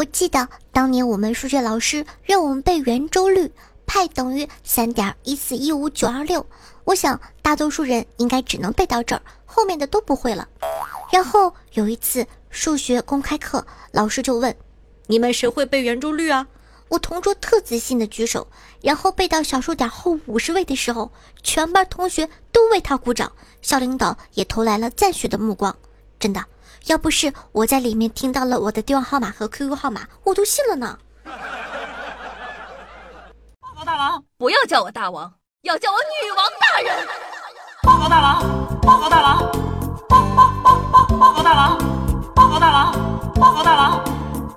我记得当年我们数学老师让我们背圆周率，派等于三点一四一五九二六。我想大多数人应该只能背到这儿，后面的都不会了。然后有一次数学公开课，老师就问：“你们谁会背圆周率啊？”我同桌特自信的举手，然后背到小数点后五十位的时候，全班同学都为他鼓掌，校领导也投来了赞许的目光。真的。要不是我在里面听到了我的电话号码和 QQ 号码，我都信了呢。报告大王，不要叫我大王，要叫我女王大人。报告大王，报告大王，报报报报报告大王，报告大王，报告大王，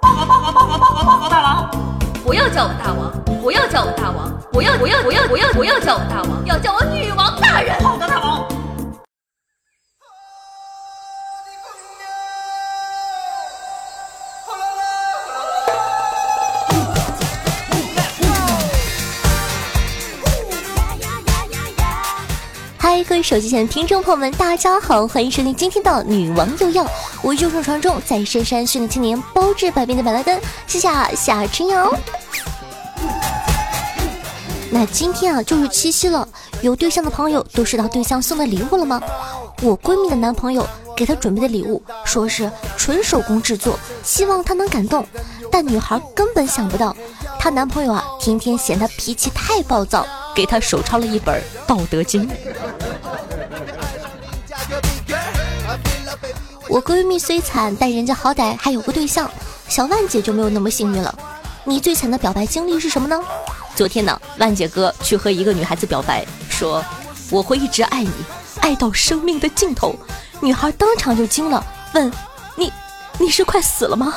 报告报告报告报告报告大王。不要叫我大王，不要叫我大王，不要不要不要不要不要叫我大王，要叫我女王大人。报告大王。手机前的听众朋友们，大家好，欢迎收听今天的《女王又要》，我是众传中在深山训练青年，包治百病的百乐灯，谢谢夏春瑶。那今天啊，就是七夕了，有对象的朋友都收到对象送的礼物了吗？我闺蜜的男朋友给她准备的礼物，说是纯手工制作，希望她能感动，但女孩根本想不到，她男朋友啊，天天嫌她脾气太暴躁，给她手抄了一本《道德经》。我闺蜜虽惨，但人家好歹还有个对象。小万姐就没有那么幸运了。你最惨的表白经历是什么呢？昨天呢，万姐哥去和一个女孩子表白，说我会一直爱你，爱到生命的尽头。女孩当场就惊了，问你你是快死了吗？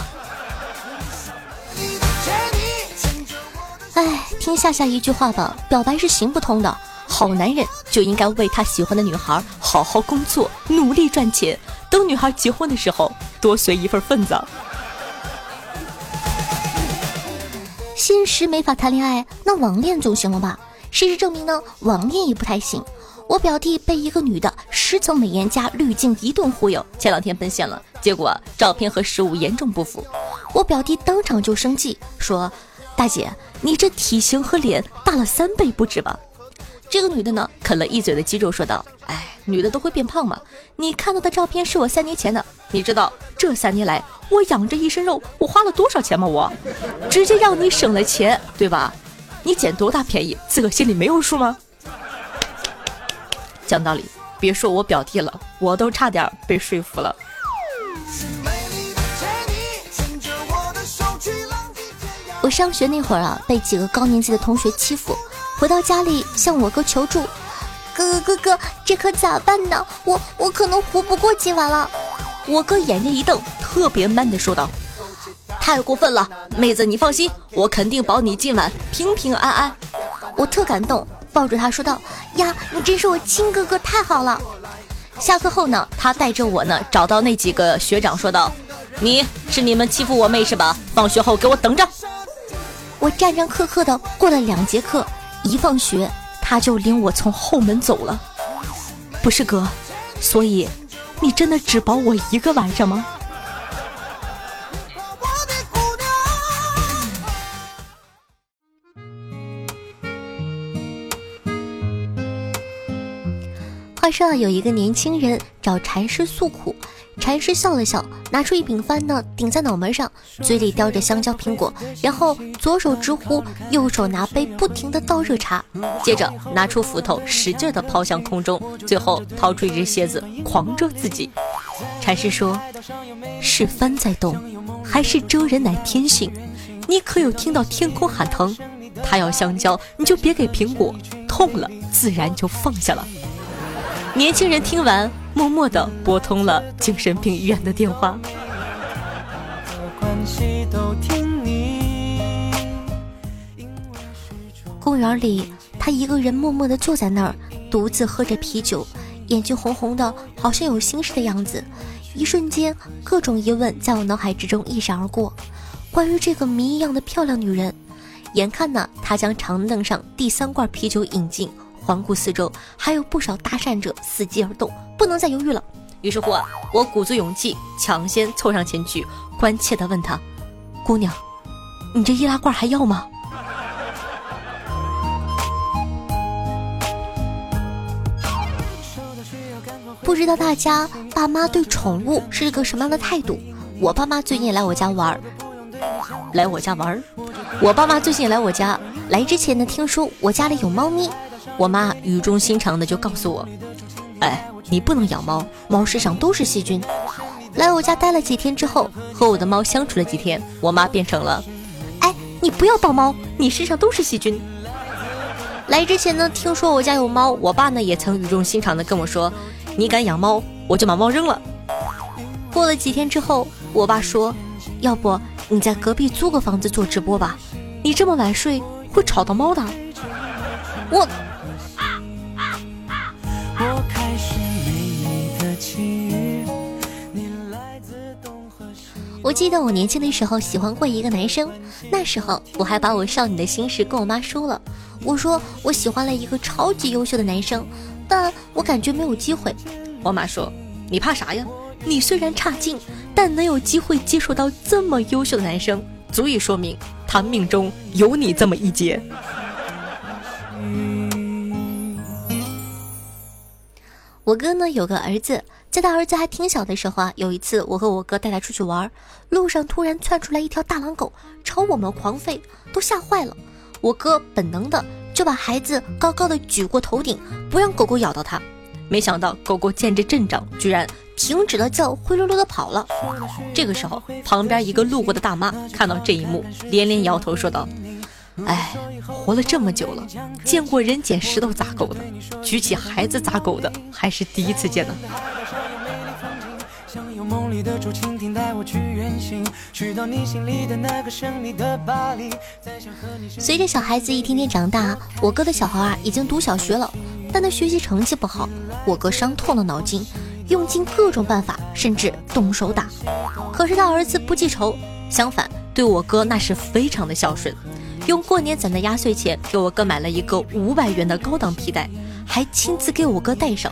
听夏夏一句话吧，表白是行不通的。好男人就应该为他喜欢的女孩好好工作，努力赚钱。等女孩结婚的时候，多随一份份子。现实没法谈恋爱，那网恋总行了吧？事实证明呢，网恋也不太行。我表弟被一个女的十层美颜加滤镜一顿忽悠，前两天奔现了，结果照片和实物严重不符。我表弟当场就生气，说：“大姐，你这体型和脸大了三倍不止吧？”这个女的呢，啃了一嘴的鸡肉，说道：“哎，女的都会变胖吗？你看到的照片是我三年前的，你知道这三年来我养着一身肉，我花了多少钱吗？我直接让你省了钱，对吧？你捡多大便宜，自个心里没有数吗？讲道理，别说我表弟了，我都差点被说服了。我上学那会儿啊，被几个高年级的同学欺负。”回到家里向我哥求助，哥哥哥哥，这可咋办呢？我我可能活不过今晚了。我哥眼睛一瞪，特别 man 的说道：“太过分了，妹子你放心，我肯定保你今晚平平安安。”我特感动，抱住他说道：“呀，你真是我亲哥哥，太好了。”下课后呢，他带着我呢找到那几个学长说道：“你是你们欺负我妹是吧？放学后给我等着。”我战战兢兢的过了两节课。一放学，他就领我从后门走了。不是哥，所以你真的只保我一个晚上吗？话说有一个年轻人找禅师诉苦。禅师笑了笑，拿出一柄幡呢，顶在脑门上，嘴里叼着香蕉苹果，然后左手直呼，右手拿杯不停的倒热茶，接着拿出斧头，使劲的抛向空中，最后掏出一只蝎子，狂蛰自己。禅师说：“是幡在动，还是蛰人乃天性？你可有听到天空喊疼？他要香蕉，你就别给苹果，痛了自然就放下了。”年轻人听完。默默地拨通了精神病医院的电话。公园里，他一个人默默地坐在那儿，独自喝着啤酒，眼睛红红的，好像有心事的样子。一瞬间，各种疑问在我脑海之中一闪而过，关于这个谜一样的漂亮女人。眼看呢，他将长凳上第三罐啤酒饮尽。环顾四周，还有不少搭讪者伺机而动，不能再犹豫了。于是乎啊，我鼓足勇气，抢先凑上前去，关切地问他：“姑娘，你这易拉罐还要吗？”不知道大家爸妈对宠物是一个什么样的态度？我爸妈最近来我家玩儿，来我家玩儿。我爸妈最近来我家，来之前呢，听说我家里有猫咪，我妈语重心长的就告诉我：“哎，你不能养猫，猫身上都是细菌。”来我家待了几天之后，和我的猫相处了几天，我妈变成了：“哎，你不要抱猫，你身上都是细菌。”来之前呢，听说我家有猫，我爸呢也曾语重心长的跟我说。你敢养猫，我就把猫扔了。过了几天之后，我爸说：“要不你在隔壁租个房子做直播吧？你这么晚睡会吵到猫的。”我。我记得我年轻的时候喜欢过一个男生，那时候我还把我少女的心事跟我妈说了。我说我喜欢了一个超级优秀的男生。但我感觉没有机会。我妈说：“你怕啥呀？你虽然差劲，但能有机会接触到这么优秀的男生，足以说明他命中有你这么一劫。”我哥呢有个儿子，在他儿子还挺小的时候啊，有一次我和我哥带他出去玩，路上突然窜出来一条大狼狗，朝我们狂吠，都吓坏了。我哥本能的。就把孩子高高的举过头顶，不让狗狗咬到他。没想到狗狗见这阵仗，居然停止了叫，灰溜溜的跑了。这个时候，旁边一个路过的大妈看到这一幕，连连摇头说道：“哎，活了这么久了，见过人捡石头砸狗的，举起孩子砸狗的还是第一次见呢。”梦里的竹蜻蜓带我去远行，去到你心里的那个神秘的巴黎随着小孩子一天天长大，我哥的小孩啊已经读小学了，但他学习成绩不好。我哥伤透了脑筋，用尽各种办法，甚至动手打。可是他儿子不记仇，相反对我哥那是非常的孝顺，用过年攒的压岁钱给我哥买了一个五百元的高档皮带，还亲自给我哥戴上。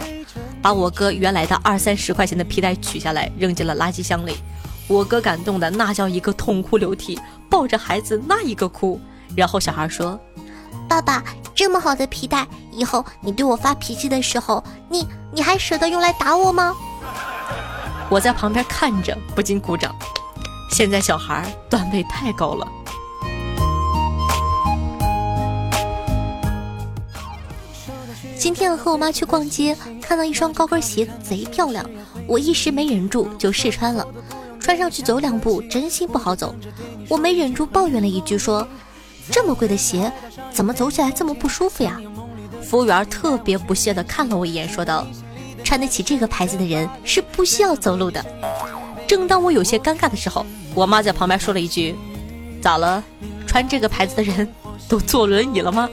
把我哥原来的二三十块钱的皮带取下来，扔进了垃圾箱里。我哥感动的那叫一个痛哭流涕，抱着孩子那一个哭。然后小孩说：“爸爸，这么好的皮带，以后你对我发脾气的时候，你你还舍得用来打我吗？”我在旁边看着，不禁鼓掌。现在小孩段位太高了。今天和我妈去逛街，看到一双高跟鞋贼漂亮，我一时没忍住就试穿了。穿上去走两步，真心不好走。我没忍住抱怨了一句，说：“这么贵的鞋，怎么走起来这么不舒服呀？”服务员特别不屑地看了我一眼，说道：“穿得起这个牌子的人是不需要走路的。”正当我有些尴尬的时候，我妈在旁边说了一句：“咋了？穿这个牌子的人都坐轮椅了吗？”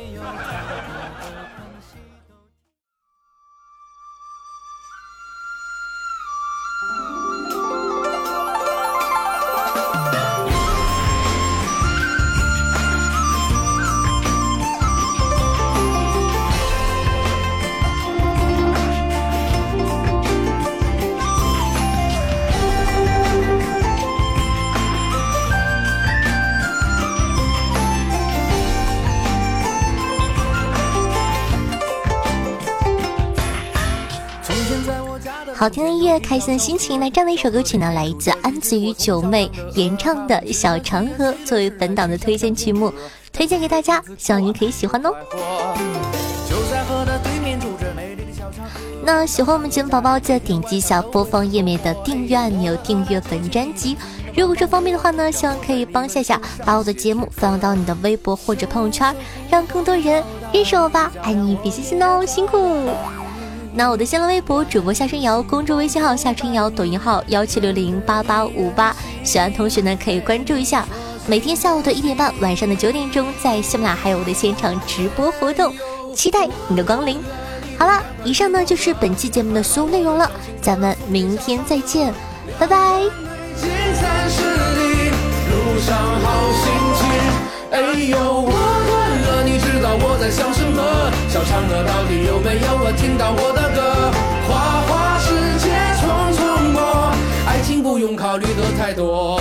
好听的音乐，开心的心情。那这样的一首歌曲呢，来自安子与九妹演唱的《小长河》，作为本档的推荐曲目，推荐给大家，希望您可以喜欢哦。那喜欢我们节目宝宝，记得点击一下播放页面的订阅按钮，订阅本专辑。如果说方便的话呢，希望可以帮夏夏把我的节目分享到你的微博或者朋友圈，让更多人认识我吧。爱你比心心哦，辛苦。那我的新浪微博主播夏春瑶，公众微信号夏春瑶，抖音号幺七六零八八五八，喜欢同学呢可以关注一下。每天下午的一点半，晚上的九点钟，在喜马拉雅还有我的现场直播活动，期待你的光临。好了，以上呢就是本期节目的所有内容了，咱们明天再见，拜拜。路上好心情，哎呦我在想什么？小嫦娥到底有没有我听到我的歌？花花世界匆匆过，爱情不用考虑的太多。